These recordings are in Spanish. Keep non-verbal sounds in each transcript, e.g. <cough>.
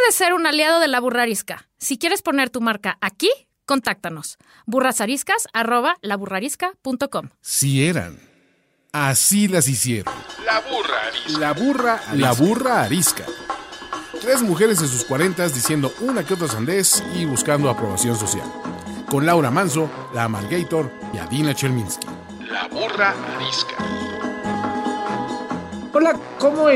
puedes ser un aliado de la burrarisca. Si quieres poner tu marca aquí, contáctanos. burrasariscas.com. Si eran. Así las hicieron. La burra arisca. La burra, la burra arisca. Tres mujeres en sus cuarentas diciendo una que otra sandez y buscando aprobación social. Con Laura Manso, la Amalgator y Adina Chelminsky. La burra arisca. Hola, ¿cómo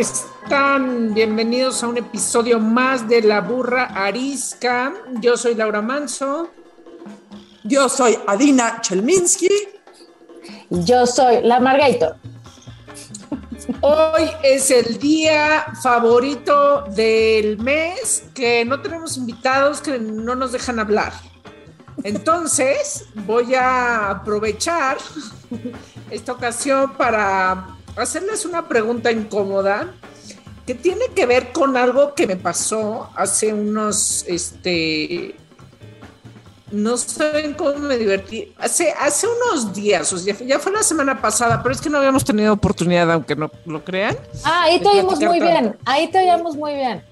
están? Bienvenidos a un episodio más de La Burra Arisca. Yo soy Laura Manso. Yo soy Adina Chelminsky. Yo soy la Margator. Hoy es el día favorito del mes que no tenemos invitados que no nos dejan hablar. Entonces voy a aprovechar esta ocasión para hacerles una pregunta incómoda que tiene que ver con algo que me pasó hace unos, este, no saben cómo me divertí. Hace, hace unos días, o sea, ya fue la semana pasada, pero es que no habíamos tenido oportunidad, aunque no lo crean. Ah, ahí te oímos muy bien, ahí te oímos muy bien.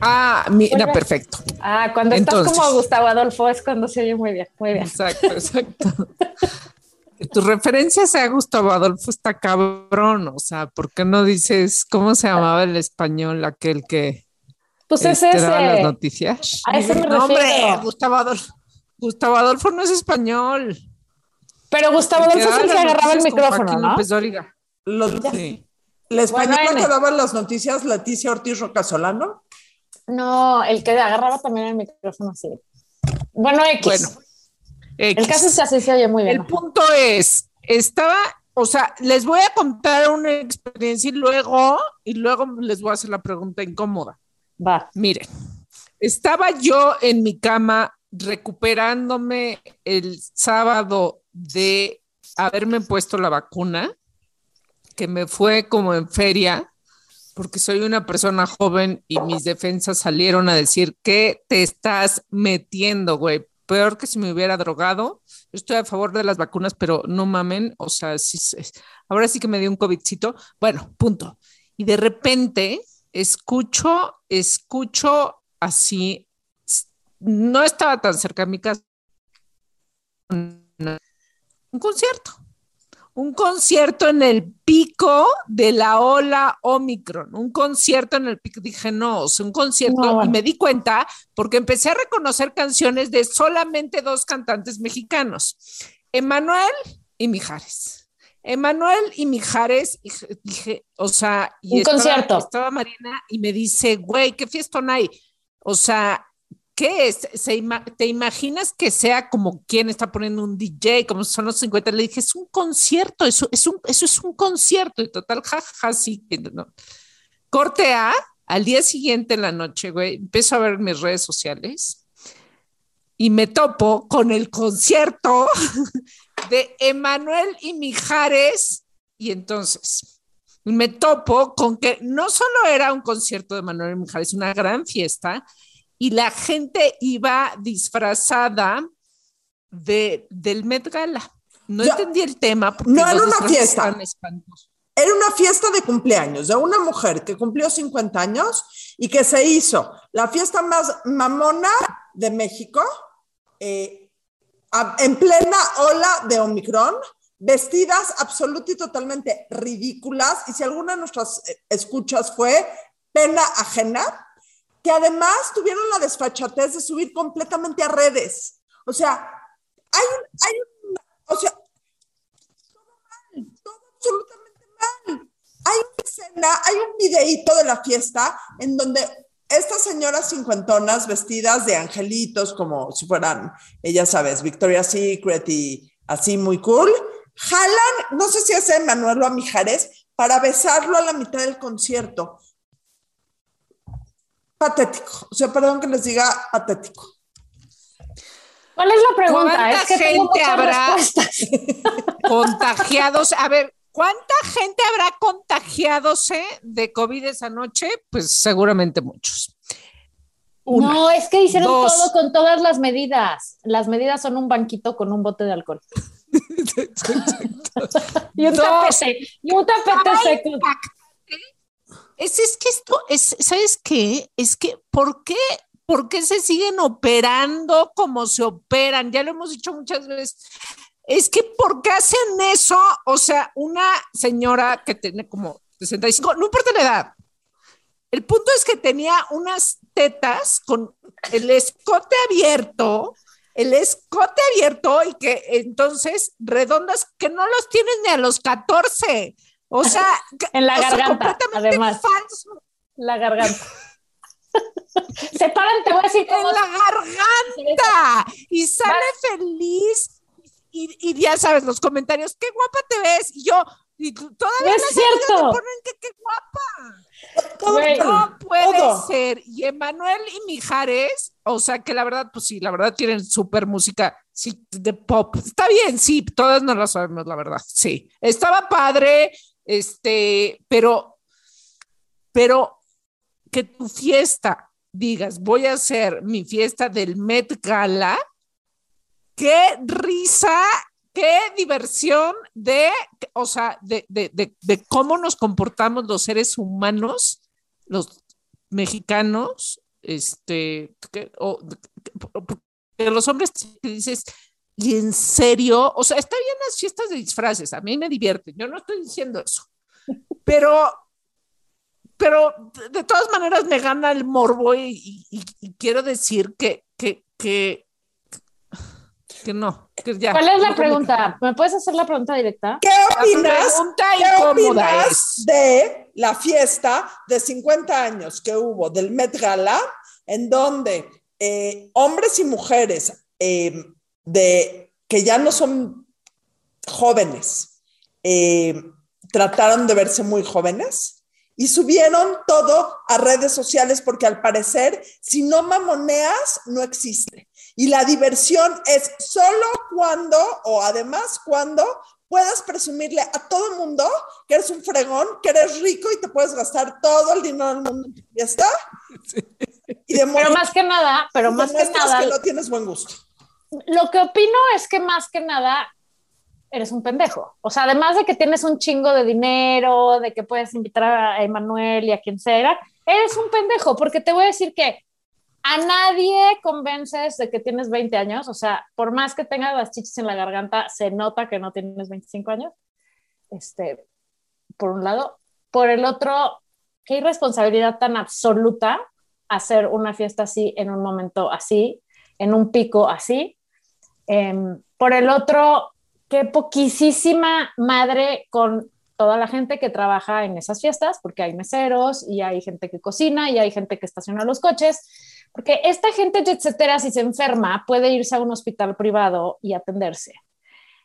Ah, mira, perfecto. Ah, cuando estás como Gustavo Adolfo es cuando se oye muy bien, muy bien. Exacto, exacto. <laughs> tu referencia sea Gustavo Adolfo está cabrón, o sea, ¿por qué no dices cómo se llamaba el español aquel que pues es este, ese. daba las noticias? A ese me No, hombre, refiero. Gustavo Adolfo. Gustavo Adolfo no es español. Pero Gustavo Adolfo es el que agarraba el micrófono, ¿no? López Dóriga. Los- Sí. La española Bueno, que daba las noticias, Leticia Ortiz Rocasolano. No, el que agarraba también el micrófono así. Bueno, X. Bueno, el caso es que así se oye muy bien. El punto es, estaba, o sea, les voy a contar una experiencia y luego, y luego les voy a hacer la pregunta incómoda. Va. Miren, estaba yo en mi cama recuperándome el sábado de haberme puesto la vacuna, que me fue como en feria, porque soy una persona joven y mis defensas salieron a decir, ¿qué te estás metiendo, güey? Peor que si me hubiera drogado. Yo estoy a favor de las vacunas, pero no mamen, o sea, sí, sí, ahora sí que me dio un COVIDcito. Bueno, punto. Y de repente escucho, escucho así, no estaba tan cerca de mi casa, un concierto, un concierto en el pico de la ola Omicron, un concierto en el pico, dije, no, o sea, un concierto, No, y me di cuenta porque empecé a reconocer canciones de solamente dos cantantes mexicanos, Emanuel y Mijares. Emanuel y Mijares, y dije, o sea, y Un estaba- concierto. Estaba Marina y me dice, güey, ¿qué fiestón hay? O sea, ¿qué es? ¿Se ima- ¿Te imaginas que sea como quien está poniendo un DJ, como son los 50? Le dije, es un concierto, eso es un, eso es un concierto. Y total, jajaja, sí. que no. Corte A, al día siguiente en la noche, güey, empiezo a ver mis redes sociales y me topo con el concierto <laughs> de Emanuel y Mijares. Y entonces me topo con que no solo era un concierto de Emanuel y Mijares, una gran fiesta, y la gente iba disfrazada de, del Met Gala. No Ya. entendí el tema. Porque No era una fiesta. Era una fiesta de cumpleaños de una mujer que cumplió 50 años y que se hizo la fiesta más mamona de México eh, a- en plena ola de Omicron, vestidas absolutamente y totalmente ridículas. Y si alguna de nuestras eh, escuchas fue pena ajena, que además tuvieron la desfachatez de subir completamente a redes. O sea, hay hay o sea, todo mal, todo absolutamente mal. Hay una escena, hay un videíto de la fiesta en donde estas señoras cincuentonas vestidas de angelitos, como si fueran, ella sabes, Victoria's Secret y así muy cool, jalan, no sé si es Emanuel o a Mijares, para besarlo a la mitad del concierto. Patético. O sea, perdón que les diga patético. ¿Cuál es la pregunta? ¿Cuánta Es que tengo gente muchas habrá? respuestas. <laughs> contagiados. A ver, ¿cuánta gente habrá contagiadose de COVID esa noche? Pues seguramente muchos. Una. No, es que hicieron Dos. todo con todas las medidas. Las medidas son un banquito con un bote de alcohol. <laughs> <laughs> Y un Dos. tapete. Y un tapete seco. Es, es que esto, es, ¿sabes qué? Es que, ¿por qué? ¿Por qué se siguen operando como se operan? Ya lo hemos dicho muchas veces. Es que, ¿por qué hacen eso? O sea, una señora que tiene como 65, no importa la edad. El punto es que tenía unas tetas con el escote abierto, el escote abierto y que entonces redondas que no los tienes ni a los 14. O <laughs> sea, En la sea, garganta, completamente además. falso. La garganta. <laughs> Se paran, te voy a decir En la garganta y sale feliz y, y ya sabes los comentarios, qué guapa te ves. Y yo, y todavía No es cierto. me ponen que qué guapa. Todo, Güey. No puede todo. ser. Y Emanuel y Mijares, o sea que la verdad, pues sí, la verdad tienen súper música sí, de pop. Está bien, sí, todas no lo sabemos, la verdad. Sí, estaba padre, este, pero, pero que tu fiesta digas, voy a hacer mi fiesta del Met Gala, qué risa, qué diversión de, o sea, de, de, de, de cómo nos comportamos los seres humanos, los mexicanos, este, que, o, que los hombres dices, y en serio, o sea, está bien las fiestas de disfraces, a mí me divierten, yo no estoy diciendo eso, <laughs> pero, pero de, todas maneras me gana el morbo y, y- y quiero decir que, que, que, que no, que ya. ¿Cuál es la No, pregunta? ¿Me puedes hacer la pregunta directa? ¿Qué opinas? pregunta ¿Qué opinas es. de la fiesta de 50 años que hubo del Met Gala, en donde eh, hombres y mujeres eh, de, que ya no son jóvenes eh, trataron de verse muy jóvenes y subieron todo a redes sociales porque al parecer si no mamoneas no existe. Y la diversión es solo cuando, o además cuando, puedas presumirle a todo el mundo que eres un fregón, que eres rico y te puedes gastar todo el dinero del mundo en tu fiesta. <laughs> Y Pero más que nada, pero más que nada, que no tienes buen gusto. Lo que opino es que más que nada eres un pendejo. O sea, además de que tienes un chingo de dinero, de que puedes invitar a Emanuel y a quien sea, eres un pendejo, porque te voy a decir que a nadie convences de que tienes 20 años. O sea, por más que tengas las chichis en la garganta, se nota que no tienes 25 años. Este, por un lado. Por el otro, qué irresponsabilidad tan absoluta hacer una fiesta así en un momento así, en un pico así. Em, por el otro, qué poquísima madre con toda la gente que trabaja en esas fiestas, porque hay meseros y hay gente que cocina y hay gente que estaciona los coches, porque esta gente etcétera, si se enferma, puede irse a un hospital privado y atenderse.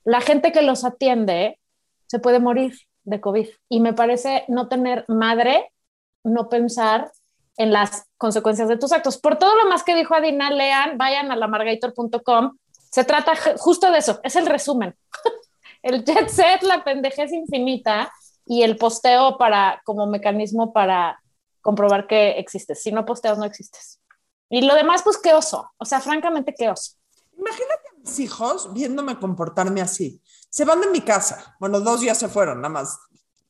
La gente que los atiende se puede morir de COVID y me parece no tener madre, no pensar en las consecuencias de tus actos. Por todo lo más que dijo Adina, lean, vayan a lamargator.com. Se trata ju- justo de eso, es el resumen. <laughs> el jet set, la pendejez infinita y el posteo para como mecanismo para comprobar que existes. Si no posteas, no existes. Y lo demás, pues qué oso. O sea, francamente, qué oso. Imagínate a mis hijos viéndome comportarme así. Se van de mi casa. Bueno, dos ya se fueron, nada más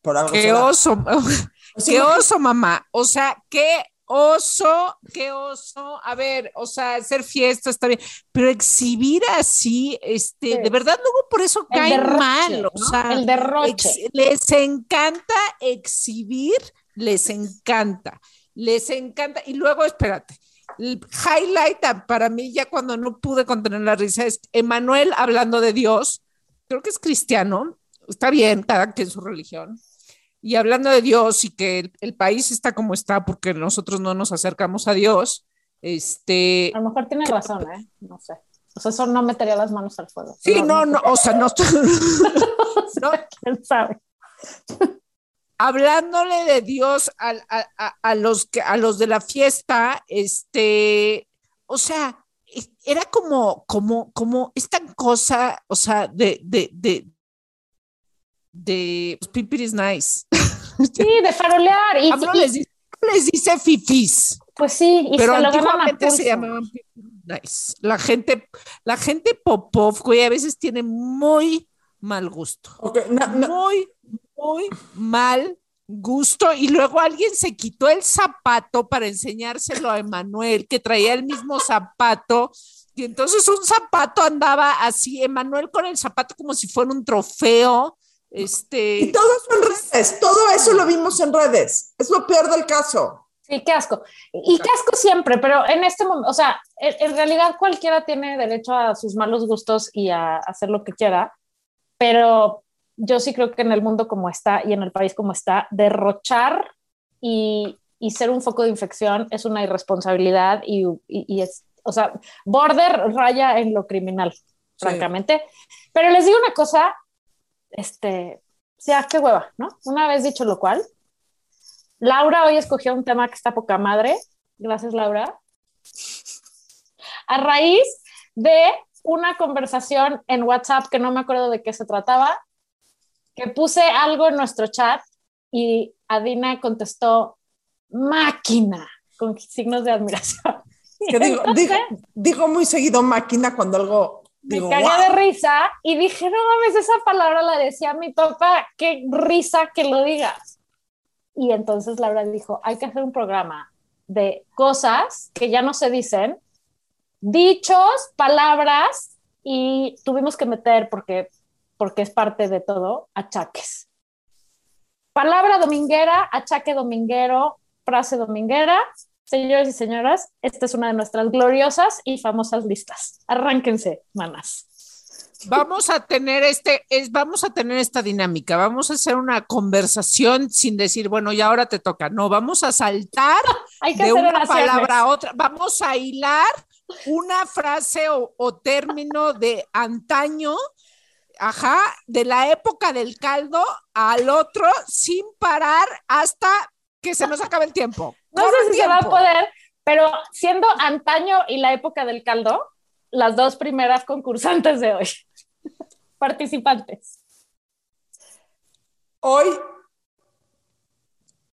por algo. Qué será. oso, O <laughs> sea, qué imagínate- oso, mamá. O sea, qué oso, qué oso. A ver, o sea, hacer fiesta está bien, pero exhibir así, este, Sí. de verdad, luego por eso El caen derroche, mal. O ¿no? sea, el derroche. les encanta exhibir, les encanta, les encanta. Y luego, espérate, el highlight a- para mí, ya cuando no pude contener la risa, es Emanuel hablando de Dios. Creo que es cristiano, está bien, cada quien su religión. Y hablando de Dios y que el, el país está como está porque nosotros no nos acercamos a Dios, este, A lo mejor tienes razón, ¿eh? No sé. O sea, eso no metería las manos al fuego. sí, no, no, o sea, no <laughs> no, <laughs> ¿Quién sabe? hablándole de Dios a, a- a- a los que a los de la fiesta, este, o sea, es- era como, como, como esta cosa, o sea, de, de, de, de Pimpir is nice. Sí, de farolear. Y, Hablo, y- les, dice, les dice fifis, pues sí, y pero se antiguamente se llamaban nice. La gente, la gente popov, güey, a veces tiene muy mal gusto. Muy, muy mal gusto y luego alguien se quitó el zapato para enseñárselo a Emanuel, que traía el mismo zapato. Y entonces un zapato andaba así, Emanuel con el zapato como si fuera un trofeo. Este, Y todo eso en redes, todo eso lo vimos en redes. Es lo peor del caso. Sí, qué asco. Y qué asco siempre, pero en este momento, o sea, en, en realidad cualquiera tiene derecho a sus malos gustos y a hacer lo que quiera, pero yo sí creo que en el mundo como está y en el país como está, derrochar y, y ser un foco de infección es una irresponsabilidad y, y- y es, o sea, border raya en lo criminal, francamente. Pero les digo una cosa, este, ya, qué hueva, ¿no? Una vez dicho lo cual, Laura hoy escogió un tema que está poca madre. Gracias, Laura. A raíz de una conversación en WhatsApp que no me acuerdo de qué se trataba, que puse algo en nuestro chat y Adina contestó máquina con signos de admiración. <laughs> Que digo, digo, digo muy seguido máquina cuando algo me digo, de risa y dije, no mames, esa palabra la decía mi papá, qué risa que lo digas. Y entonces Laura dijo, hay que hacer un programa de cosas que ya no se dicen, dichos, palabras, y tuvimos que meter, porque, porque es parte de todo, achaques. Palabra dominguera, achaque dominguero, frase dominguera. Señores y señoras, esta es una de nuestras gloriosas y famosas listas. Arránquense, manas. vamos a tener este, es, vamos a tener esta dinámica, vamos a hacer una conversación sin decir, bueno, y ahora te toca. No, vamos a saltar <laughs> Hay que de hacer una oraciones. palabra a otra, vamos a hilar una frase o, o término de antaño, ajá, de la época del caldo al otro sin parar hasta que se nos acabe el tiempo. No Corre sé si se va a poder, pero siendo antaño y la época del caldo, las dos primeras concursantes de hoy. <laughs> Participantes. Hoy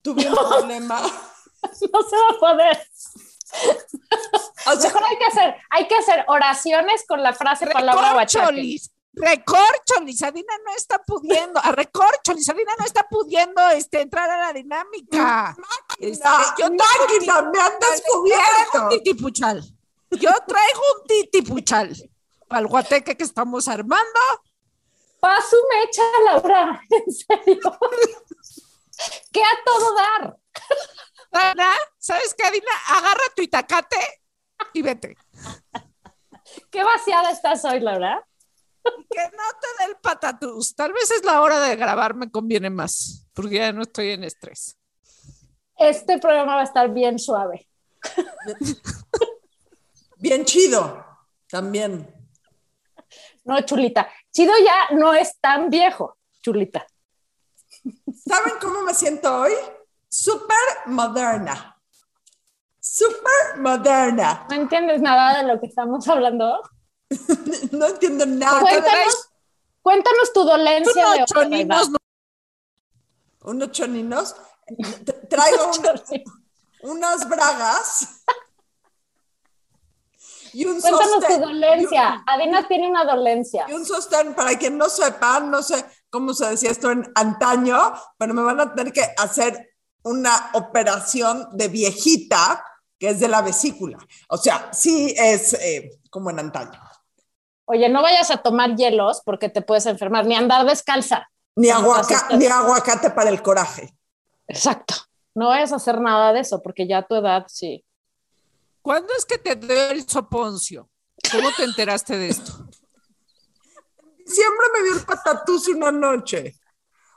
tuve un problema. <laughs> No se va a poder. O sea, Mejor hay que hacer, hay que hacer oraciones con la frase palabra o achaque. Recorcholis, recorcholis, Adina no está pudiendo, a recorcholis, Adina no está pudiendo este, entrar a la dinámica. Este, yo máquina, me han traigo un descubierto. titipuchal. Yo traigo un titipuchal para el guateque que estamos armando. Paso mecha, Laura, <laughs> en serio. ¿Qué a todo dar? ¿sabes qué, Adina? Agarra tu itacate y vete. ¿Qué vaciada estás hoy, Laura? Que no te dé el patatús. Tal vez es la hora de grabar, me conviene más, porque ya no estoy en estrés. Este programa va a estar bien suave. Bien chido, también. No, chulita. Chido ya no es tan viejo, chulita. ¿Saben cómo me siento hoy? Súper moderna. Súper moderna. ¿No entiendes nada de lo que estamos hablando? <laughs> No entiendo nada. Cuéntanos, cuéntanos tu dolencia de Unos choninos hoy, no- Unos choninos. Tra- Traigo una- unas bragas. Y un Cuéntanos tu dolencia. Adina tiene una dolencia. Y un sostén, para quien no sepa, no sé cómo se decía esto en antaño, pero me van a tener que hacer una operación de viejita, que es de la vesícula. O sea, sí es eh, como en antaño. Oye, no vayas a tomar hielos porque te puedes enfermar, ni andar descalza. Ni, aguaca- aguacate para el coraje. Exacto. No vayas a hacer nada de eso porque ya a tu edad sí. ¿Cuándo es que te dio el soponcio? ¿Cómo te enteraste de esto? Siempre me dio el patatús una noche.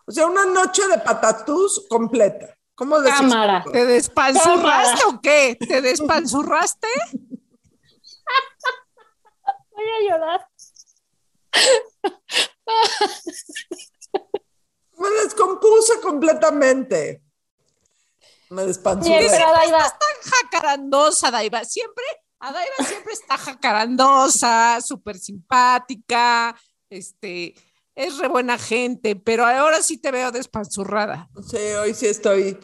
O sea, una noche de patatús completa. ¿Cómo les Cámara. ¿Te despanzurraste o qué? ¿Te despanzurraste? <laughs> Voy a llorar. <laughs> Me descompuse completamente. Me despanzurré. Oye, pero Adaiva, Tan jacarandosa, Daiva. Siempre, Adaiva siempre está jacarandosa, súper simpática, este, es re buena gente, pero ahora sí te veo despanzurrada. Sí, hoy sí estoy.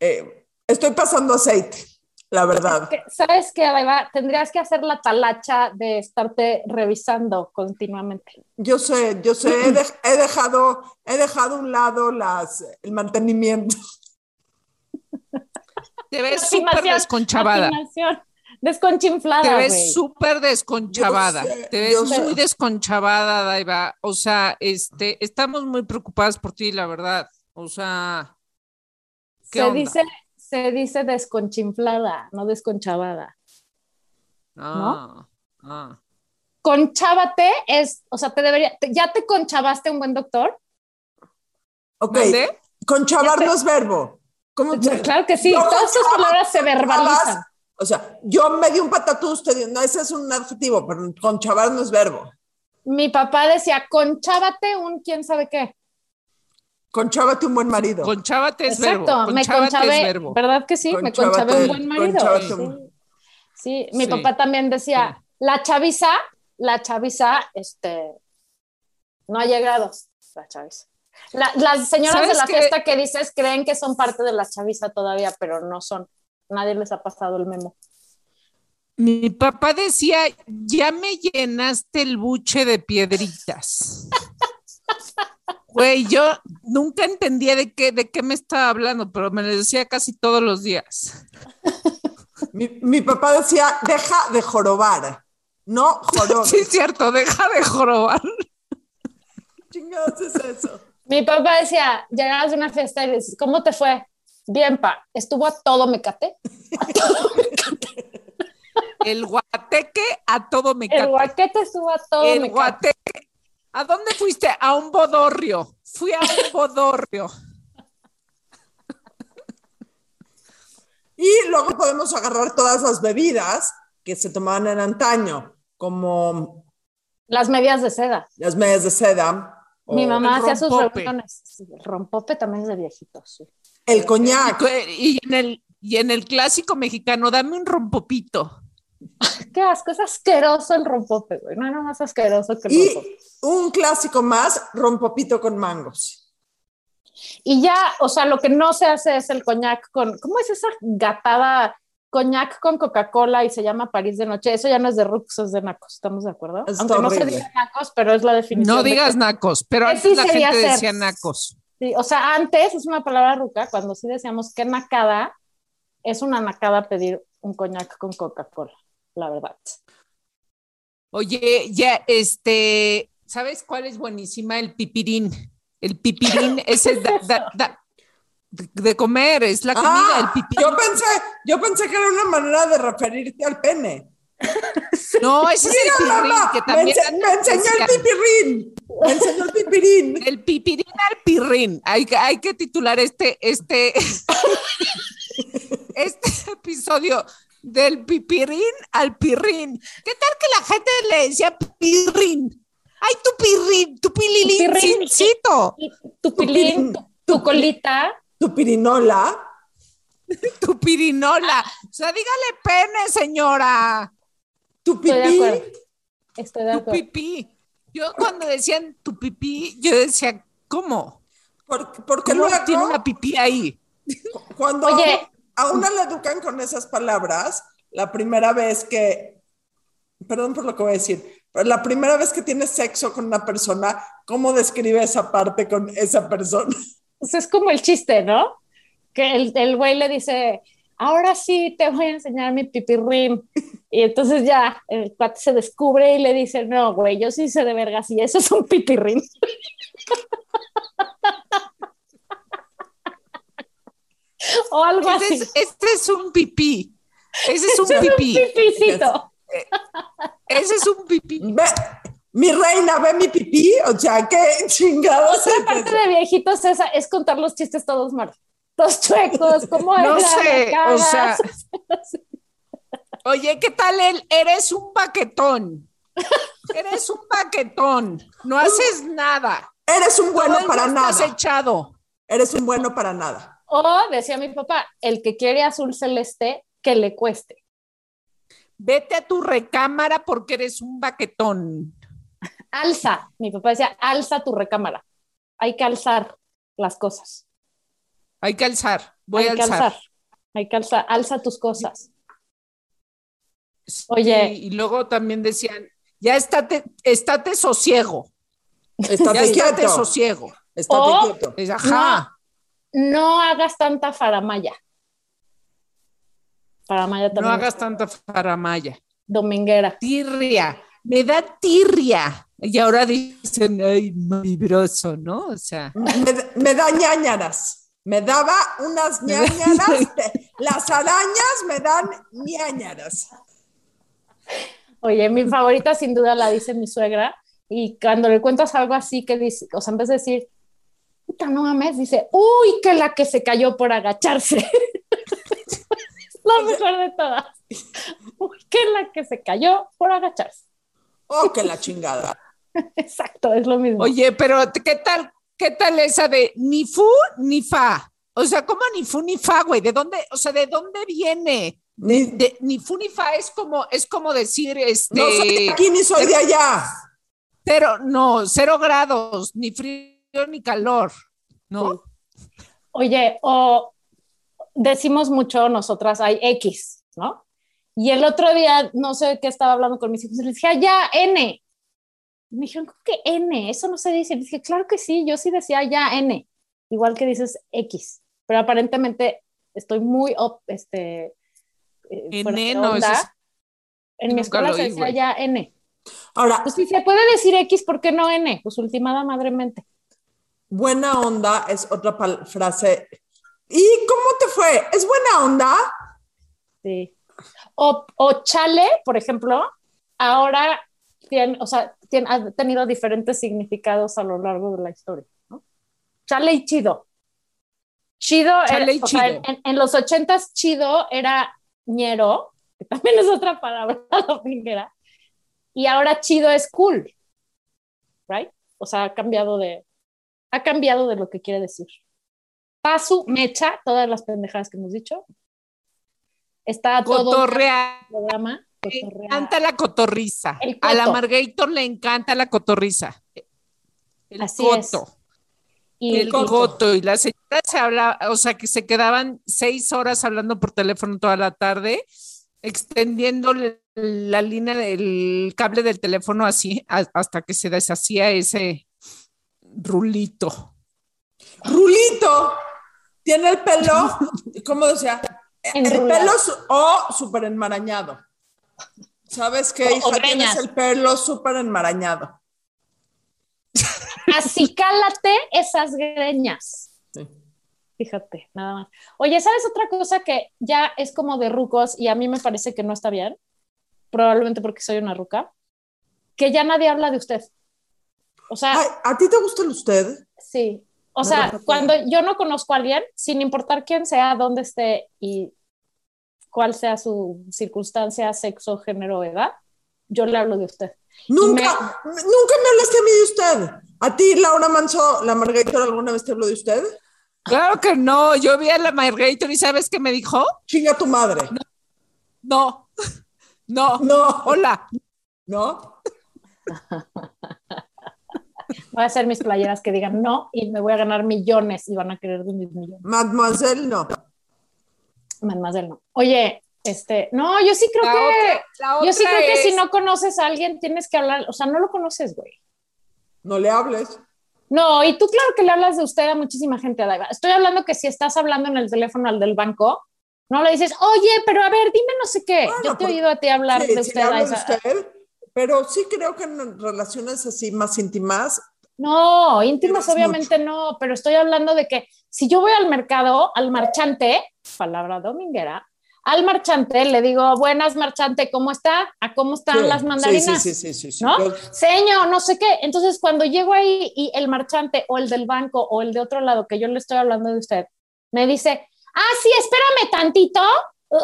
eh, estoy pasando aceite. La verdad. Que- ¿Sabes qué, Adaiva? Tendrías que hacer la talacha de estarte revisando continuamente. Yo sé, yo sé, he, dej- he dejado, he dejado a un lado las, el mantenimiento. <laughs> Te ves súper desconchavada. Desconchinflada, Te ves súper desconchavada. Sé, Te ves muy sé. desconchavada, Daiva. O sea, este, estamos muy preocupadas por ti, la verdad. O sea, ¿qué Se onda? dice, se dice desconchinflada, no desconchavada. ah, ah. Conchávate es, o sea, te debería, te- ¿ya te conchavaste un buen doctor? Ok, Ya sé. no es verbo. ¿Cómo te- Claro que sí, No, todas esas palabras se verbalizan. O sea, yo me di un patatús, te digo, no, ese es un adjetivo, pero conchavar no es verbo. Mi papá decía, conchávate un quién sabe qué. Conchávate un buen marido. Conchávate es Exacto, verbo. me conchavé, es verbo. ¿verdad que sí? Me Conchávate, conchavé un buen marido. Sí. mi Sí. papá también decía, la chaviza, la chaviza, este, no ha llegado, la chaviza. La- las señoras de ¿Sabes la fiesta que dices creen que son parte de la chaviza todavía, pero no son. Nadie les ha pasado el memo. Mi papá decía, ya me llenaste el buche de piedritas. Güey, yo nunca entendía de qué, de qué me estaba hablando, pero me lo decía casi todos los días. Mi, mi papá decía, deja de jorobar, no jorobes. Sí, es cierto, deja de jorobar. chingados es eso? Mi papá decía, llegabas de una fiesta y dices, ¿cómo te fue? Bien, pa, estuvo a todo mecate. El guateque a todo me El guaquete estuvo a todo El mecate. guateque. ¿A dónde fuiste? A un bodorrio. Fui a un bodorrio. Y luego podemos agarrar todas las bebidas que se tomaban en antaño, como Las medias de seda. las medias de seda, Mi mamá hacía sus reuniones. El rompope también es de viejitos. sí. el coñac. Y en el, y en el clásico mexicano, dame un rompopito. <laughs> Qué asco, es asqueroso el rompope, güey. No nada más asqueroso que el Y rompope. Un clásico más, rompopito con mangos. Y ya, o sea, lo que no se hace es el coñac con. ¿Cómo es esa gatada? Coñac con Coca-Cola y se llama París de Noche. Eso ya no es de Rux, es de Nacos. ¿Estamos de acuerdo? Está Aunque no se diga Nacos, pero es la definición. No digas nacos, pero antes sí la gente ser. decía nacos. Sí, o sea, antes es una palabra ruca, cuando sí decíamos que nacada, es una nacada pedir un coñac con Coca-Cola, la verdad. Oye, ya, este, ¿sabes cuál es buenísima? El pipirín. El pipirín, <laughs> es da- da- da- de comer, es la comida, Ah, el pipirín. yo pensé, yo pensé que era una manera de referirte al pene. No, ese es el mamá, que me, también ense- me enseñó el pipirín. Me enseñó el pipirín. <laughs> el pipirín al pirrín. Hay, que- hay que titular este, este, <laughs> este episodio del pipirín al pirrín. ¿Qué tal que la gente le decía pirrín? Ay, tu pirrín, tu Y tu pilín, tu, tu colita, Tu pirinola. <laughs> tu pirinola. O sea, dígale pene, señora. Tu estoy de pipí. acuerdo. Estoy de Tu acuerdo. pipí. Yo cuando decían tu pipí, yo decía, ¿cómo? Porque, porque ¿Cómo luego, tiene una pipí ahí? <laughs> cuando Oye. a una le educan con esas palabras, la primera vez que, perdón por lo que voy a decir, la primera vez que tienes sexo con una persona, ¿cómo describe esa parte con esa persona? Pues es como el chiste, ¿no? Que el, el güey le dice, ahora sí te voy a enseñar mi pipirrín. Y entonces ya el cuate se descubre y le dice, no, güey, yo sí sé de vergas y eso es un pipirrín. <laughs> o algo así. es, este es un pipí. Ese es un <laughs> Es un pipí. Pipicito. Ese es un pipí. Ve, mi reina, ve mi pipí, o sea, qué chingados. Otra parte de viejitos es, es contar los chistes todos malos. Todos chuecos, ¿cómo No era? sé, o sea, <laughs> oye, ¿qué tal él? Eres un baquetón. Eres un baquetón. No haces nada. Eres un bueno Todo para nada. Estás echado. Eres un bueno para nada. O decía mi papá, el que quiere azul celeste, que le cueste. Vete a tu recámara porque eres un baquetón. Alza, mi papá decía, alza tu recámara. Hay que alzar las cosas. Hay que alzar. Voy Hay a que alzar. alzar. Hay que alzar, alza tus cosas. Oye. y luego también decían, ya estate, estate sosiego, ya Estate estate quieto. sosiego. Estate O- quieto. Es, Ajá, No hagas tanta faramaya. Faramaya no también. hagas tanta faramaya. Dominguera. Tirria, me da tirria. Y ahora dicen, ay, vibroso, ¿no? O sea, Me, me da ñañaras. Me daba unas ñañaras. las arañas me dan ñañaras. Oye, mi favorita sin duda la dice mi suegra. Y cuando le cuentas algo así que dice, o sea, en vez de decir, puta, no mames, dice, uy, que la que se cayó por agacharse. <laughs> la mejor de todas. Que la que se cayó por agacharse. Oh, que la chingada. <laughs> Exacto, es lo mismo. oye, pero ¿qué tal, qué tal esa de ni fu ni fa? O sea, ¿cómo ni fu ni fa, güey? ¿De dónde, o sea, de dónde viene? Ni, De, ni fu ni fa es como, es como decir, este, no soy de aquí ni soy de allá. cero, no, cero grados, ni frío ni calor, ¿no? Oye, o decimos mucho nosotras, hay X, ¿no? Y el otro día, no sé qué estaba hablando con mis hijos, y les dije, "Ah, ya, N. Y me dijeron, ¿cómo que N? Eso no se dice. Y dije, claro que sí, yo sí decía ya N, igual que dices X, pero aparentemente estoy muy, op- este, eh, N, no, onda. es- en mi escuela se decía ya N. Ahora, Pues si se puede decir X, ¿por qué no N? Pues ultimada madremente. buena onda es otra frase. ¿Y cómo te fue? ¿Es buena onda? Sí. O, o chale, por ejemplo, ahora tiene, o sea, tiene, ha tenido diferentes significados a lo largo de la historia. ¿no? Chale y chido. Chido, Chale era- y sea, chido. en, en los ochentas chido era ñero, que también es otra palabra <laughs> dominguera, y ahora chido es cool, right? O sea, ha cambiado de, ha cambiado de lo que quiere decir. Pasu, mecha, todas las pendejadas que hemos dicho. Está todo Cotorrea. el programa. Le encanta la cotorriza. A la. Margator le encanta la cotorriza. El Así coto. Y el coto. Y la señora se habla, o sea, que se quedaban seis horas hablando por teléfono toda la tarde, extendiendo la línea del cable del teléfono así hasta que se deshacía ese rulito. Rulito. Tiene el pelo, <laughs> ¿cómo decía? El pelo o súper enmarañado. ¿Sabes qué, O- hija? Tienes el pelo súper enmarañado. así <laughs> cálate esas greñas. Sí. Fíjate, nada más. Oye, ¿sabes otra cosa que ya es como de rucos y a mí me parece que no está bien? Probablemente porque soy una ruca. Que ya nadie habla de usted. O sea, Ay, ¿A ti te gusta el usted? sí. O No, sea, cuando yo no conozco a alguien, sin importar quién sea, dónde esté y cuál sea su circunstancia, sexo, género, edad, yo le hablo de usted. Nunca, nunca me hablaste a mí de usted. ¿A ti, Laura Manso, la Margarita, alguna vez te habló de usted? Claro que no, yo vi a la Margator y ¿sabes qué me dijo? Chinga tu madre. No, no, <laughs> No, hola. no. Voy a hacer mis playeras que digan no y me voy a ganar millones y van a querer de mis millones. Mademoiselle, no. Del no. Oye, este, no, yo sí creo La que, otra- la yo sí creo que si no conoces a alguien tienes que hablar, o sea, no lo conoces, güey. No le hables. No, y tú claro que le hablas de usted a muchísima gente, Adaiva. Estoy hablando que si estás hablando en el teléfono al del banco, no le dices, oye, pero a ver, dime no sé qué. Bueno, yo te he porque- oído a ti hablar Sí, de usted. le hablo a de esa- usted, pero sí creo que en relaciones así más íntimas, No, íntimas obviamente no, pero estoy hablando de que si yo voy al mercado, al marchante, palabra dominguera, al marchante le digo, buenas marchante, ¿cómo está? ¿A cómo están Sí, las mandarinas? Sí, sí, sí, sí, sí. ¿No? Yo- Seño, no sé qué. Entonces, cuando llego ahí y el marchante o el del banco o el de otro lado que yo le estoy hablando de usted, me dice, ah, sí, espérame tantito.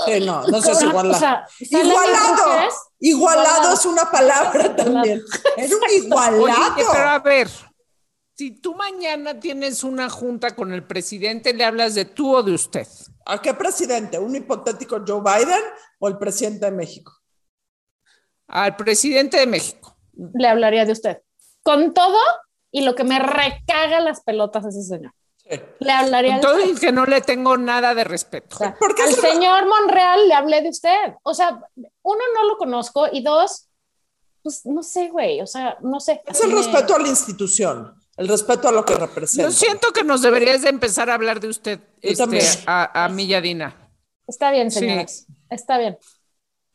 Sí, no, no seas igualado. o sea, Igualado. Igualado es una palabra también. Era un Oye, igualado. pero a ver, si tú mañana tienes una junta con el presidente, ¿le hablas de tú o de usted? ¿A qué presidente? ¿Un hipotético Joe Biden o el presidente de México? Al presidente de México. le hablaría de usted. Con todo y lo que me recaga las pelotas ese señor. Le hablaría de Entonces usted. que no le tengo nada de respeto. O sea, ¿Por qué al se- señor Monreal le hablé de usted. O sea, uno, no lo conozco y dos, pues no sé, güey. O sea, no sé. Es el respeto a la institución, el respeto a lo que representa. Yo siento que nos deberías de empezar a hablar de usted, este, también. a, a mí y a Dina. Está bien, Sí. señoras. Está bien.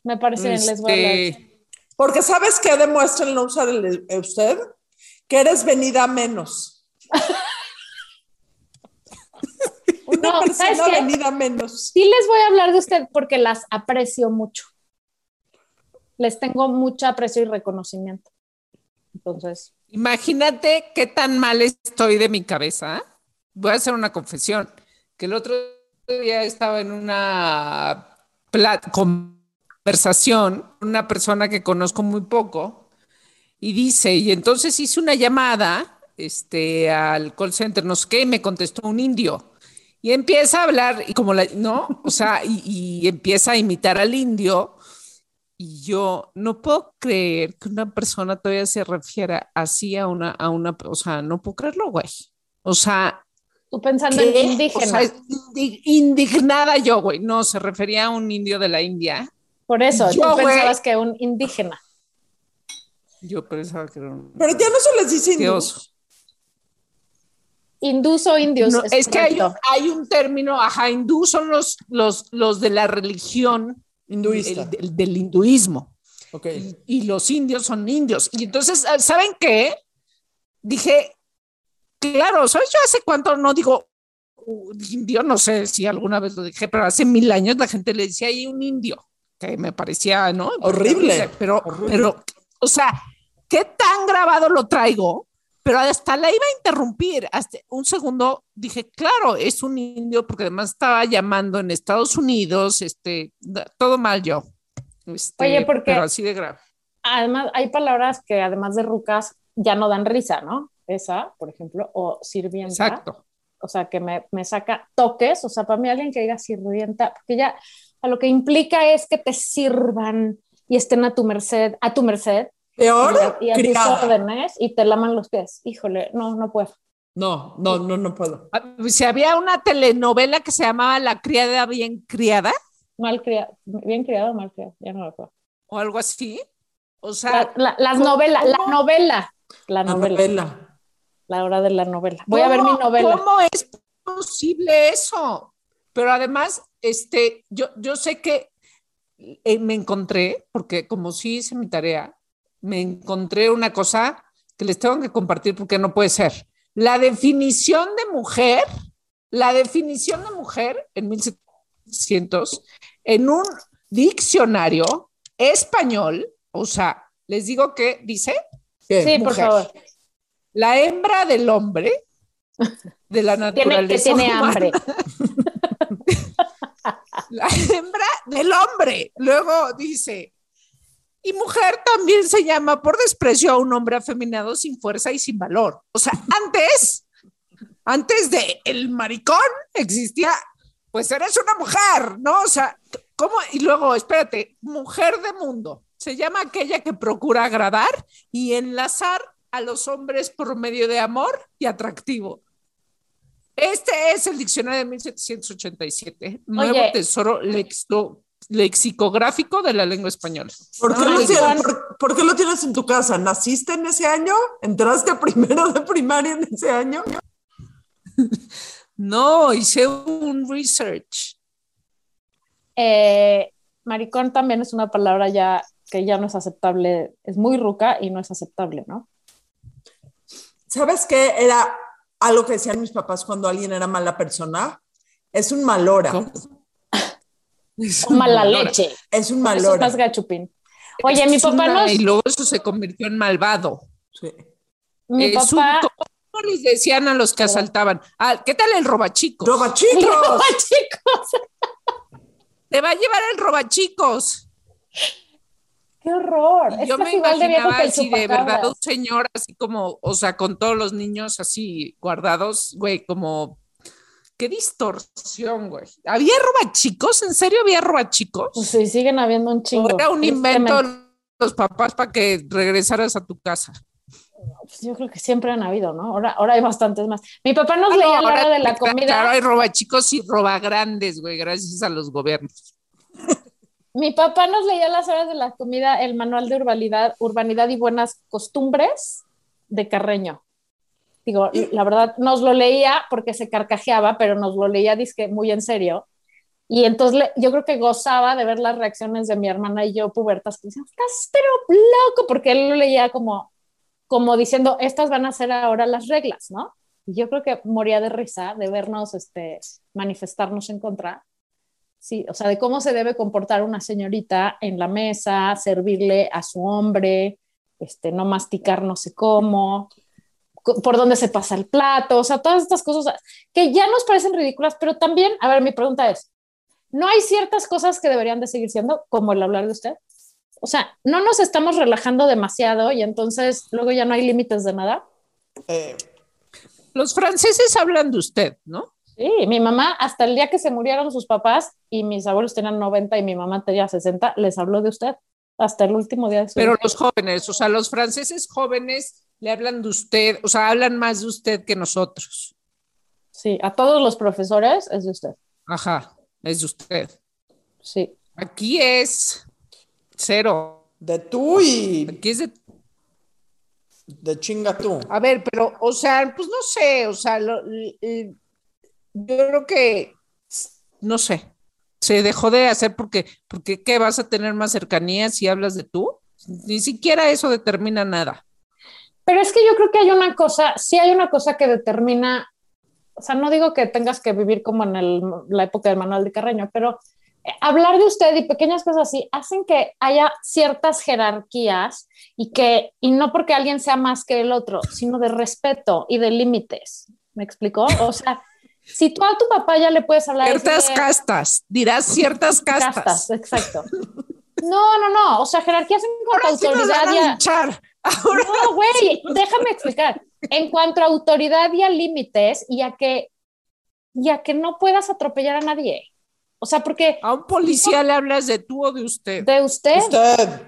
Me parece bien, les voy a hablar. Este, Porque ¿sabes qué demuestra el no usar el el usted? Que eres venida menos. <laughs> Una <laughs> No, <laughs> persona venida menos. Sí les voy a hablar de usted porque las aprecio mucho. Les tengo mucho aprecio y reconocimiento. Entonces, Imagínate qué tan mal estoy de mi cabeza. Voy a hacer una confesión, que el otro día estaba en una conversación con una persona que conozco muy poco y dice, y entonces hice una llamada este, al call center, no sé qué, y me contestó un indio. Y empieza a hablar, y como la, ¿no? O sea, y, y empieza a imitar al indio. Y yo no puedo creer que una persona todavía se refiera así a una, a una, o sea, no puedo creerlo, güey. O sea, tú pensando ¿qué? en indígena. O sea, indi- indignada yo, güey. No, se refería a un indio de la India. Por eso, Yo, tú güey. pensabas que un indígena. Yo pensaba que era un Pero ya no se les dice hindú. o indios. No, es que hay, un término, ajá, hindú son los, los, los de la religión Hinduista. el- del- del hinduismo. Ok. y los indios son indios. Y entonces, ah, ¿saben qué? Dije, claro, ¿sabes? Yo hace cuánto no digo uh, indio, no sé si alguna vez lo dije, pero hace mil años la gente le decía ahí un indio, que me parecía, ¿no? Horrible. Pero, Horrible. pero, o sea, ¿qué tan grabado lo traigo? Pero hasta la iba a interrumpir. Hasta un segundo dije, claro, es un indio, porque además estaba llamando en Estados Unidos, este, todo mal yo. Este, Oye, porque- Pero así de grave. Además, hay palabras que además de rucas ya no dan risa, ¿no? Esa, por ejemplo, o sirvienta. Exacto. O sea, que me, me saca toques. O sea, para mí alguien que diga sirvienta, porque ya a lo que implica es que te sirvan y estén a tu merced, a tu merced Peor, y a, y criada. órdenes y te laman los pies. Híjole, no, no puedo. No, no, no, no puedo. Ah, Si había una telenovela que se llamaba La criada bien criada Mal criado, bien criado o mal criado, ya no me acuerdo. o algo así. O sea, la- las ¿cómo- novelas, la novela, la La novela, novela. la hora de la novela. Voy a ver mi ¿cómo- novela. ¿Cómo es posible eso? Pero además, este, yo, yo sé que eh, me encontré, porque como sí hice mi tarea, me encontré una cosa que les tengo que compartir porque no puede ser. La definición de mujer, la definición de mujer en 1700, en un diccionario español, o sea, les digo que dice. Sí, por favor. la hembra del hombre, de la Tiene, naturaleza. que tiene humana, hambre. <laughs> La hembra del hombre. Luego dice, y mujer también se llama por desprecio a un hombre afeminado sin fuerza y sin valor. O sea, antes, antes de el maricón existía, pues eres una mujer, ¿no? O sea, ¿cómo? Y luego, espérate, mujer de mundo. Se llama aquella que procura agradar y enlazar a los hombres por medio de amor y atractivo. Este es el diccionario de 1787, nuevo Oye. tesoro lexo- lexicográfico de la lengua española. ¿Por qué, No, lo tienes, no. por- por qué lo tienes en tu casa? ¿Naciste en ese año? ¿Entraste primero de primaria en ese año? No, hice un research. Eh, maricón también es una palabra ya que ya no es aceptable, es muy ruca y no es aceptable, ¿no? ¿Sabes qué? Era algo que decían mis papás cuando alguien era mala persona. Es un malora. ¿Cómo? Es O mala leche. Es un Eso es más gachupín. Oye, mi papá una- nos, Y luego eso se convirtió en malvado. Sí. mi Es un- papá, ¿Cómo les decían a los que asaltaban? Ah, ¿Qué tal el robachicos? <laughs> Roba chicos. No, chicos, Te va a llevar el robachicos. qué horror. Y yo me de imaginaba el así de verdad un señor así como, o sea, con todos los niños así guardados, güey, como qué distorsión, güey. ¿Había robachicos? ¿En serio había robachicos? Pues sí, siguen habiendo un ¿O chingo. era un invento de los papás para que regresaras a tu casa? Pues yo creo que siempre han habido, ¿no? Ahora, ahora hay bastantes más. Mi papá nos leía a la hora de la comida. Claro, hay roba chicos y roba grandes, güey, gracias a los gobiernos. Mi papá nos leía a las horas de la comida el manual de urbanidad, urbanidad y buenas costumbres de Carreño. Digo, la verdad, nos lo leía porque se carcajeaba, pero nos lo leía disque muy en serio. Y entonces yo creo que gozaba de ver las reacciones de mi hermana y yo pubertas que decían, estás pero loco, porque él lo leía como, como diciendo, estas van a ser ahora las reglas, ¿no? Y yo creo que moría de risa de vernos este, manifestarnos en contra. Sí, o sea, de cómo se debe comportar una señorita en la mesa, servirle a su hombre, este, no masticar no sé cómo, por dónde se pasa el plato, o sea, todas estas cosas que ya nos parecen ridículas, pero también, a ver, mi pregunta es, ¿no hay ciertas cosas que deberían de seguir siendo, como el hablar de usted? O sea, ¿no nos estamos relajando demasiado y entonces luego ya no hay límites de nada? Eh, Los franceses hablan de usted, ¿no? Sí, mi mamá, hasta el día que se murieron sus papás y mis abuelos tenían 90 y mi mamá tenía 60, les habló de usted hasta el último día de su Pero vida. los jóvenes, o sea, los franceses jóvenes le hablan de usted, o sea, hablan más de usted que nosotros. Sí, a todos los profesores es de usted. Ajá, es de usted. Sí. Aquí es cero. de tú y Aquí es de de chinga tú. A ver, pero, o sea, pues no sé, o sea, lo- yo creo que, no sé, se dejó de hacer porque, porque ¿qué vas a tener más cercanía si hablas de tú? Ni siquiera eso determina nada. Pero es que yo creo que hay una cosa, sí hay una cosa que determina, o sea, no digo que tengas que vivir como en el- la época del manual de Carreño, pero eh, hablar de usted y pequeñas cosas así hacen que haya ciertas jerarquías y que, y no porque alguien sea más que el otro, sino de respeto y de límites. ¿Me explicó? O sea, si tú a tu papá ya le puedes hablar... Ciertas decirle- castas, dirás ciertas castas. castas, exacto. No, no, no, o sea, jerarquías en cuanto a Ahora sí Ahora no, güey, déjame explicar. En cuanto a autoridad y a límites y a que, y a que no puedas atropellar a nadie. O sea, porque a un policía le hablas de tú o de usted. de usted Usted.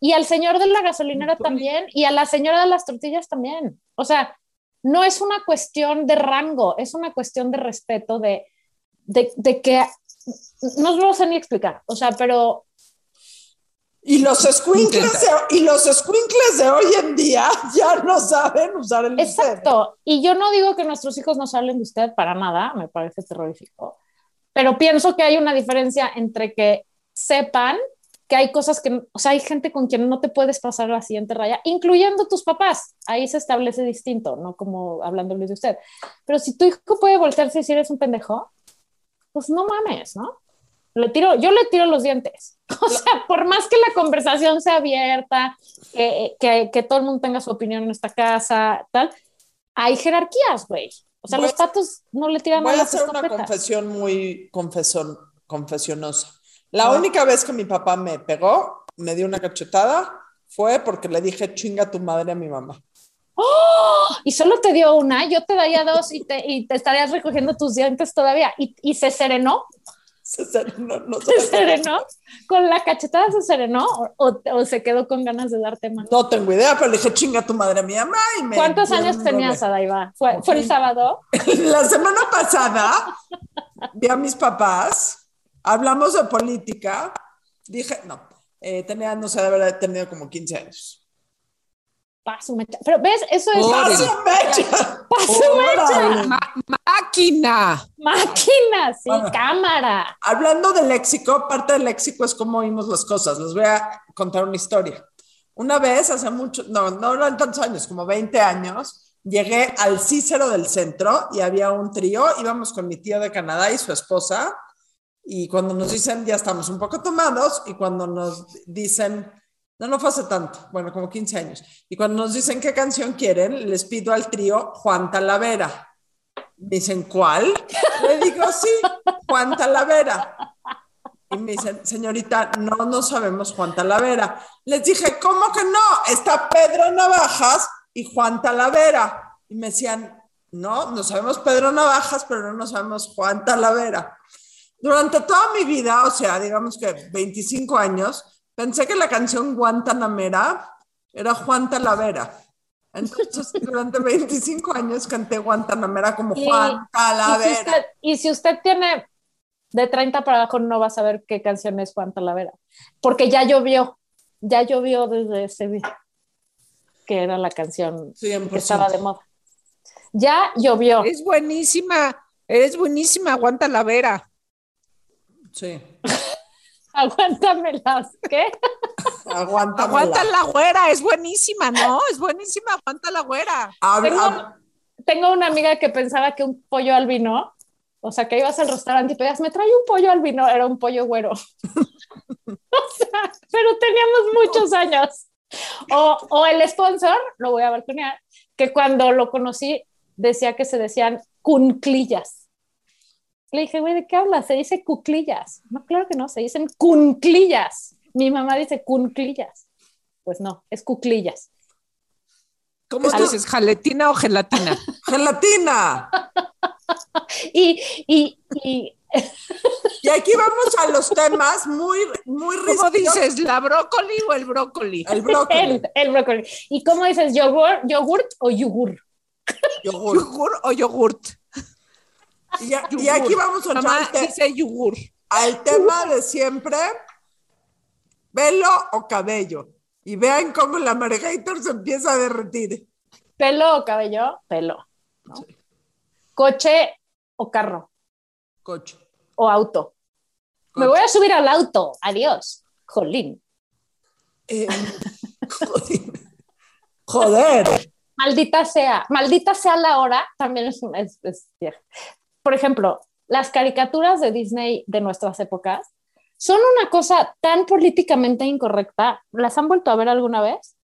y al señor de la gasolinera también y a la señora de las tortillas también. O sea, no es una cuestión de rango, es una cuestión de respeto, de, de, de que no lo sé ni explicar. O sea, pero Y los squinkles de, y los de hoy en día <laughs> ya no saben usar el usted. Exacto. Y yo no digo que nuestros hijos nos hablen de usted para nada, me parece terrorífico. Pero pienso que hay una diferencia entre que sepan que hay cosas que, o sea, hay gente con quien no te puedes pasar la siguiente raya, incluyendo tus papás. Ahí se establece distinto, no como hablándoles de usted. Pero si tu hijo puede voltearse y decir eres un pendejo, pues no mames, ¿no? Le tiro, yo le tiro los dientes. <laughs> O sea, por más que la conversación sea abierta, que, que, que todo el mundo tenga su opinión en esta casa, tal, hay jerarquías, güey. O sea, Voy- los patos no le tiran Voy a las hacer una confesión muy confesion, confesionosa. La única vez que mi papá me pegó, me dio una cachetada, fue porque le dije chinga tu madre a mi mamá. Y solo te dio una, yo te daría dos y te, y te estarías recogiendo tus dientes todavía. Y, y se serenó, Se serenó, no, se serenó. Con la cachetada se serenó o, o- o se quedó con ganas de darte más. No tengo idea, pero le dije chinga tu madre a mi mamá y me ¿Cuántos años tenías. Adaiva? ¿Fue, ¿Fue el sábado? <laughs> La semana pasada vi a mis papás, hablamos de política, dije, no, eh, tenía, no sé, de haber tenido como 15 años. Paso, mecha. Pero ves, eso es. ¡Paso mecha! paso, mecha. Ma- máquina. Máquina, sí, Bueno. cámara. Hablando del léxico, parte del léxico es cómo oímos las cosas. Les voy a contar una historia. Una vez, hace mucho, no, no eran tantos años, como 20 años, llegué al Cícero del centro y había un trío. Íbamos con mi tío de Canadá y su esposa. Y cuando nos dicen, ya estamos un poco tomados, y cuando nos dicen, no, no fue hace tanto, bueno, como 15 años. Y cuando nos dicen qué canción quieren, les pido al trío Juan Talavera. Me dicen, ¿cuál? Le digo, sí, Juan Talavera. Y me dicen, señorita, no, no sabemos Juan Talavera. Les dije, ¿cómo que no? Está Pedro Navajas y Juan Talavera. Y me decían, no, no sabemos Pedro Navajas, pero no sabemos Juan Talavera. Durante toda mi vida, o sea, digamos que 25 años, pensé que la canción Guantanamera era Juan Talavera. Entonces, <laughs> durante 25 años canté Guantanamera como Y- Juan Y si, Talavera. usted, y si usted tiene de 30 para abajo, no va a saber qué canción es Juan Talavera, porque ya llovió, ya llovió desde ese día, que era la canción 100%. que estaba de moda. Ya llovió. Es buenísima, eres buenísima, aguanta la vera. Sí. <laughs> Aguántame las, ¿qué? Aguanta. Aguanta la güera, es buenísima, ¿no? Es buenísima, aguanta la güera. Tengo, tengo una amiga que pensaba que un pollo al vino, o sea, que ibas al restaurante y pedías, me trae un pollo al vino, era un pollo güero. <laughs> o sea, pero teníamos muchos años. O, o el sponsor, lo voy a balconear, que cuando lo conocí decía que se decían cunclillas. Le dije, güey, ¿de qué hablas? Se dice cuclillas. No, claro que no, se dicen cunclillas. Mi mamá dice cunclillas. Pues no, es cuclillas. ¿Cómo Esto- dices, jaletina o gelatina? <laughs> Gelatina. <laughs> Y, y, y Y aquí vamos a los temas muy, muy ¿Cómo dices, la brócoli o el brócoli? El brócoli. el, el brócoli. ¿Y cómo dices yogur, yogurt o yogur? yogur. ¿Yogur o yogurt? Y, a- y aquí vamos a Mamá entrar al, te- dice yogur. al tema de siempre, pelo o cabello. Y vean cómo la Margator se empieza a derretir. ¿Pelo o cabello? Pelo. ¿no? ¿Coche o carro? Coche. ¿O auto? Me voy a subir al auto. Adiós. Jolín. Eh, <laughs> joder. Joder. Maldita sea. Maldita sea la hora. También es, es- es. Por ejemplo, las caricaturas de Disney de nuestras épocas son una cosa tan políticamente incorrecta. ¿Las han vuelto a ver alguna vez?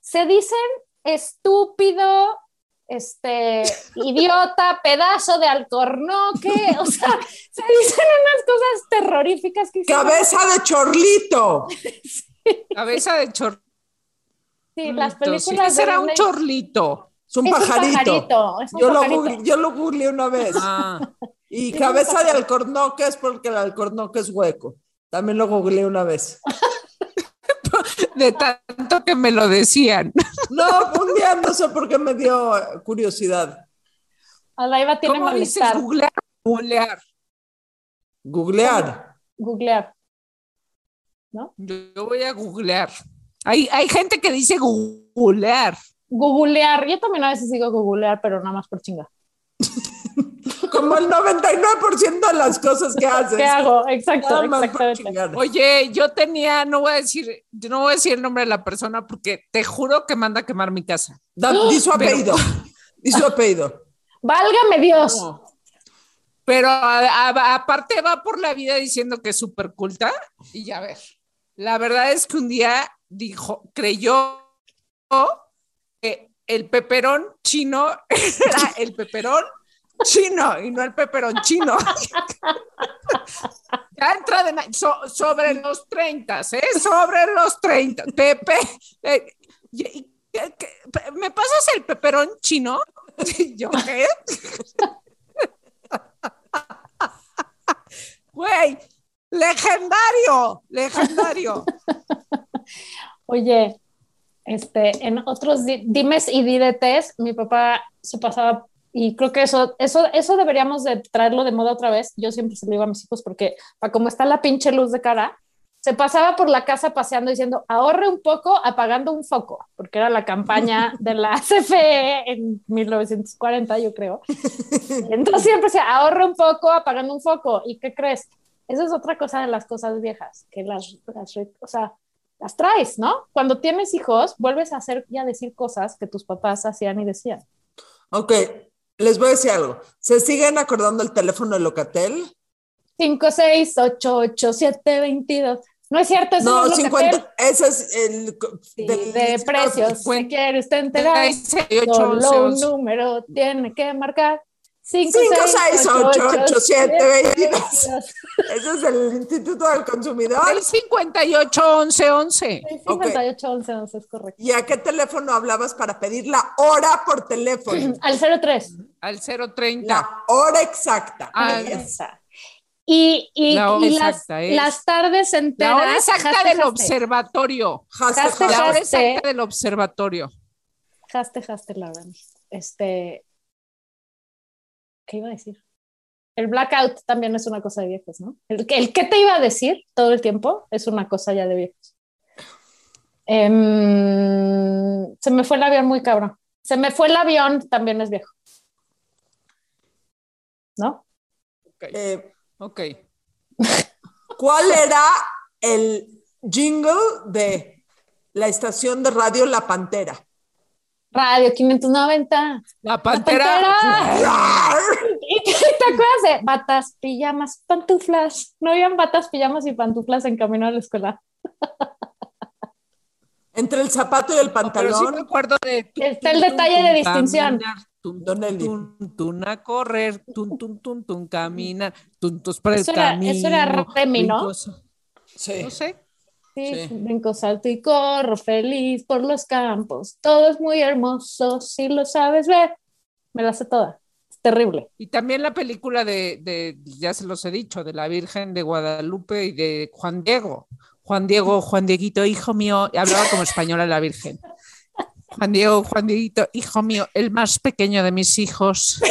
Se dicen estúpido, este, <laughs> idiota, pedazo de alcornoque, o sea, se dicen unas cosas terroríficas que Cabeza de chorlito. <laughs> Cabeza de chorlito. sí, las ¿Qué películas de será un Disney- chorlito? Es un es pajarito. un pajarito, es un Yo lo, googleé, yo lo googleé una vez. Ah, Y Es cabeza de alcornoque es porque el alcornoque es hueco. También lo googleé una vez. <laughs> de tanto que me lo decían. No, un día no sé por qué me dio curiosidad. Alaiva tiene ¿Cómo dices malestar. googlear? Googlear. Googlear. Googlear. Yo voy a googlear. Hay, hay gente que dice googlear. Googlear. Yo también a veces digo googlear, pero nada más por chinga. <laughs> Como el 99% de las cosas que <laughs> haces. ¿Qué hago? Exacto, exactamente. Oye, yo tenía, no voy a decir, yo no voy a decir el nombre de la persona porque te juro que manda a quemar mi casa. Da- di su Pero- apellido. <laughs> Di su apellido. Válgame Dios. Pero a- a- aparte va por la vida diciendo que es súper culta y ya ver. La verdad es que un día dijo, creyó el peperón chino era <laughs> el peperón chino y no el peperón chino. <laughs> ya entra de so- sobre los 30, ¿eh? Sobre los 30. Pepe, eh, y- y- ¿qué- qué- ¿me pasas el peperón chino? <laughs> ¿Yo qué? Güey, legendario, legendario. Oye, este, en otros di- dimes y diretes, mi papá se pasaba, y creo que eso, eso, eso deberíamos de traerlo de moda otra vez. Yo siempre se lo digo a mis hijos porque, para como está la pinche luz de cara, se pasaba por la casa paseando diciendo, ahorre un poco apagando un foco, porque era la campaña <laughs> de la CFE en 1940, yo creo. <laughs> Entonces siempre se ahorre un poco apagando un foco. ¿Y qué crees? Esa es otra cosa de las cosas viejas, que las, las o sea, las traes, ¿no? Cuando tienes hijos, vuelves a hacer y a decir cosas que tus papás hacían y decían. Ok, les voy a decir algo. ¿Se siguen acordando el teléfono de Locatel? 5, 6, 8, 8, 7, 22. No es cierto, eso No, no, es lo que 50. Ese es el. Sí, del- de precios. Si quiere usted enterar, 68, solo 11, un 11. número tiene que marcar. 5, 5, 6, 6, 8, 8, 8, 8, 7, 22. 22. Ese es el Instituto del Consumidor. El 58 11 11. 58, 11, 11, es correcto. ¿Y a qué teléfono hablabas para pedir la hora por teléfono? <clears throat> Al 03. Al 030. La hora exacta. Ah. Y, y, La hora y las, exacta es- las tardes enteras. La hora exacta del observatorio. Hashtag, La hora exacta del observatorio. Jaste, jaste, Laura. Este. ¿Qué iba a decir? El blackout también es una cosa de viejos, ¿no? El, que- el qué te iba a decir todo el tiempo es una cosa ya de viejos. Em, se me fue el avión muy cabrón. Se me fue el avión también es viejo. ¿No? Eh, Ok. <laughs> ¿Cuál era el jingle de la estación de radio La Pantera? Radio 590. La pantera. <laughs> ¿Y qué te acuerdas de batas, pijamas, pantuflas? ¿No habían batas, pijamas y pantuflas en camino a la escuela? Entre el zapato y el Pero sí me pantalón. acuerdo de. Está el detalle de distinción. caminar, Tun, Don tun, Eli. tun, tun, a correr, tun, tun, tun, tun, caminar, tun, tus para el Eso era- camino. eso era Remy, ¿no? Sí. No sé. Sí, Sí. brinco, salto y corro feliz por los campos. Todo es muy hermoso, si lo sabes ver. Me la sé toda. Es terrible. Y también la película de, de, ya se los he dicho, de la Virgen de Guadalupe y de Juan Diego. Juan Diego, Juan Dieguito, hijo mío, hablaba como española la Virgen. Juan Diego, Juan Dieguito, hijo mío, el más pequeño de mis hijos,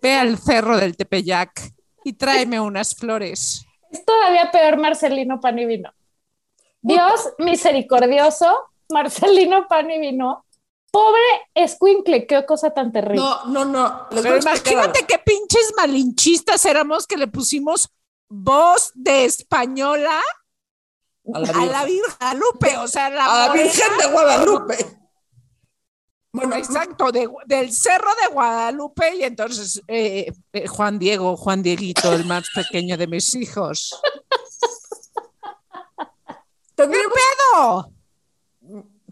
ve al cerro del Tepeyac y tráeme unas flores. Es todavía peor Marcelino Pan y Vino. Dios misericordioso, Marcelino Pan y Vino. Pobre escuincle, qué cosa tan terrible. No, no, no. Les voy Pero imagínate qué pinches malinchistas éramos que le pusimos voz de española a la a la Virgen. Guadalupe, o sea, la, A la morena- Virgen de Guadalupe. Bueno, Exacto, de- del cerro de Guadalupe y entonces eh, eh, Juan Diego, Juan Dieguito, el más pequeño de mis hijos. Tendremos, ¡No!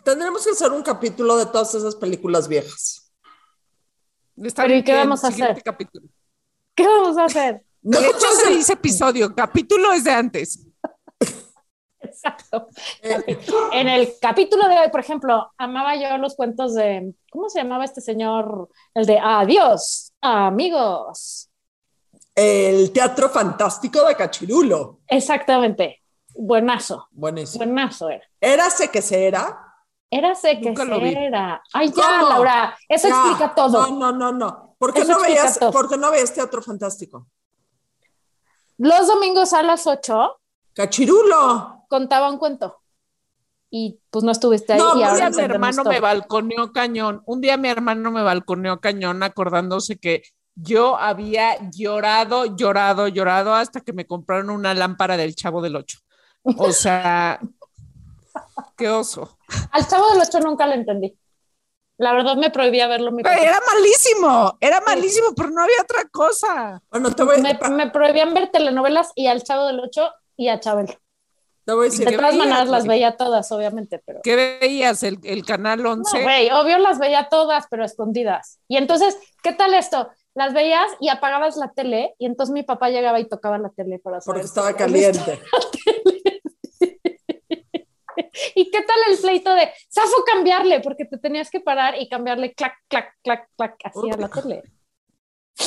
tendremos que hacer un capítulo de todas esas películas viejas. Está Pero ¿y qué vamos a hacer? capítulo. ¿Qué vamos a hacer? <laughs> No, De hecho, se dice episodio, capítulo es de antes. <laughs> Exacto. eh, En el capítulo de hoy, por ejemplo, amaba yo los cuentos de, ¿cómo se llamaba este señor? El de Adiós, amigos. el teatro fantástico de Cachirulo. Exactamente. Buenazo, Buenísimo. buenazo era. Érase que se era. Érase que vi. era. Ay, ya, ¿Cómo? Laura, eso Ya. explica todo. No, no, no, no. ¿Por qué Eso no veías, todo. por qué no veías teatro fantástico? Los domingos a las 8 Cachirulo. contaba un cuento. Y pues no estuviste ahí No, y Un ahora día mi hermano todo. me balconeó cañón. Un día mi hermano me balconeó cañón acordándose que yo había llorado, llorado, llorado hasta que me compraron una lámpara del Chavo del Ocho. O sea, qué oso. Al chavo del 8 nunca lo entendí. La verdad me prohibía verlo mi papá. Era malísimo, era malísimo, pero no había otra cosa. Bueno, te voy, Me, me prohibían ver telenovelas y al chavo del 8 y a Chabel. te voy a decir. De ¿qué todas maneras las veía todas, obviamente, pero... ¿Qué veías? ¿El, el canal No, 11? güey, obvio las veía todas, pero escondidas. Y entonces, ¿qué tal esto? Las veías y apagabas la tele y entonces mi papá llegaba y tocaba la tele para saber. porque estaba caliente. <laughs> ¿Y qué tal el pleito de, Safo, cambiarle? Porque te tenías que parar y cambiarle clac, clac, clac, clac, así a la tele. <laughs>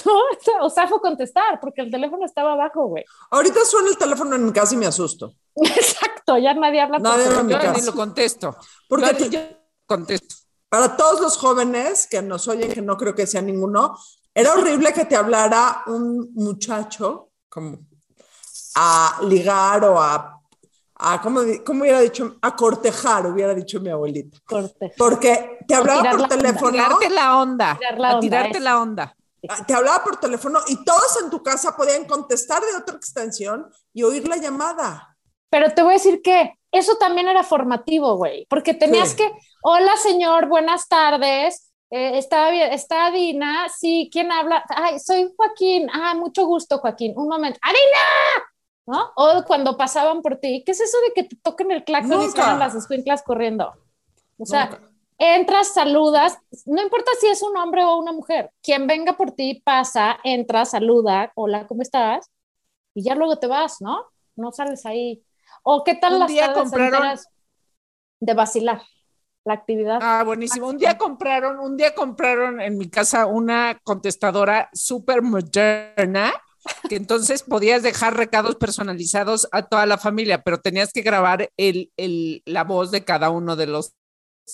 No, o Safo contestar, porque el teléfono estaba abajo, güey. Ahorita suena el teléfono en mi casa y me asusto. <laughs> Exacto, ya nadie habla Nadie habla en mi casa. ni lo contesto. Porque Yo- te- yo contesto. para todos los jóvenes que nos oyen, que no creo que sea ninguno, era horrible que te hablara un muchacho como a ligar o a, a ¿cómo, di- cómo hubiera dicho? A cortejar, hubiera dicho mi abuelita. corte. Porque te hablaba por la onda. teléfono, Tirarte la onda. Tirar la a onda, tirarte la onda. te hablaba por teléfono y todos en tu casa podían contestar de otra extensión y oír la llamada. Pero te voy a decir que eso también era formativo, güey, porque tenías Sí. que, hola señor, buenas tardes, eh, está, bien, está Dina, sí, ¿quién habla? Ay, soy Joaquín, ah, mucho gusto Joaquín, un momento, ¡Arina! ¿No? O cuando pasaban por ti, ¿qué es eso de que te toquen el claxon y Nunca. salen las escuinclas corriendo? O sea, Nunca. entras, saludas, no importa si es un hombre o una mujer, quien venga por ti pasa, entra, saluda, hola, ¿cómo estás? Y ya luego te vas, ¿no? No sales ahí. ¿O qué tal Un las día compraron- de vacilar? La actividad. Ah, buenísimo. Un día compraron, un día compraron en mi casa una contestadora súper moderna que entonces podías dejar recados personalizados a toda la familia, pero tenías que grabar el, el, la voz de cada uno de los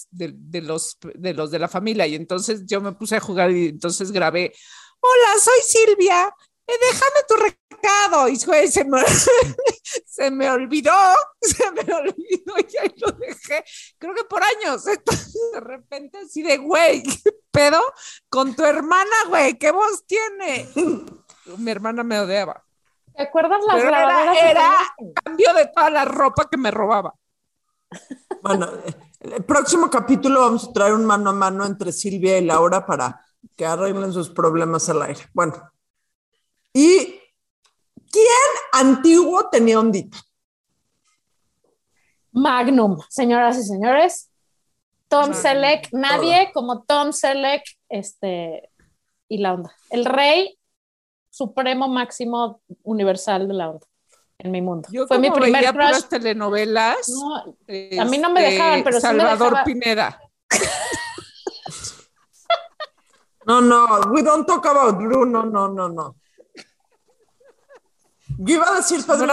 de, de los de los de la familia. Y entonces yo me puse a jugar y entonces grabé hola soy Silvia eh, déjame tu recado y se me, <laughs> se me olvidó <laughs> se me olvidó y ahí lo dejé. Creo que por años. <laughs> Entonces de repente así de güey ¿qué pedo con tu hermana güey qué voz tiene mi hermana me odiaba ¿Te acuerdas las pero grabadoras? era, era cambio de toda la ropa que me robaba Bueno, el próximo capítulo vamos a traer un mano a mano entre Silvia y Laura para que arreglen sus problemas al aire. Bueno, ¿y quién antiguo tenía ondita? Magnum, señoras y señores. Tom Magnum, Selleck, nadie como Tom Selleck, este, y la onda. El rey supremo máximo universal de la onda en mi mundo. yo Fue mi primer veía crush. telenovelas No, a mí no me este, dejaban, pero sí me Salvador dejaba- Pineda <laughs> No, no, we don't talk about Bruno, no, no, no. Yo iba a decir Pedro.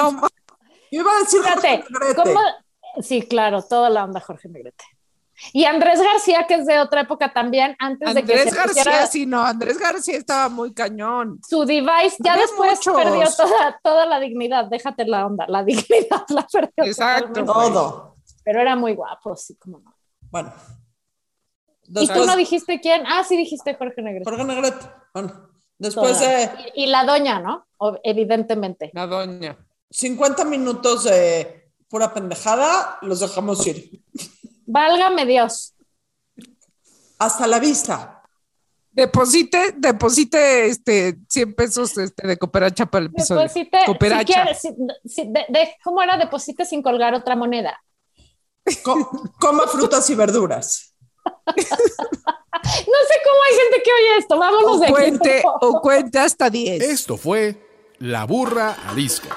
Yo iba a decir Jorge Negrete. ¿cómo? Sí, claro, toda la onda Jorge Negrete. Y Andrés García, que es de otra época también, antes de que Andrés se García pusiera sí no Andrés García estaba muy cañón su device, ya Había después muchos. perdió toda, toda la dignidad, déjate la onda, la <laughs> dignidad la perdió. Exacto. Todo. Pero era muy guapo, sí, como no. Bueno. ¿Y tú no dijiste quién? Ah, sí dijiste Jorge Negrete. Jorge Negrete. Bueno, después de Y, y la doña, ¿no? O- evidentemente. la doña 50 minutos de pura pendejada, los dejamos ir. Válgame Dios. Hasta la vista. deposite deposite este 100 pesos este de cooperacha para el episodio Deposite, si cooperacha quieres, si- si- de- de- ¿cómo era? Deposite sin colgar otra moneda. Co- coma frutas y verduras. <laughs> No sé cómo hay gente que oye esto. Vámonos o de aquí. cuente o cuente hasta 10 Esto fue La Burra Arisca.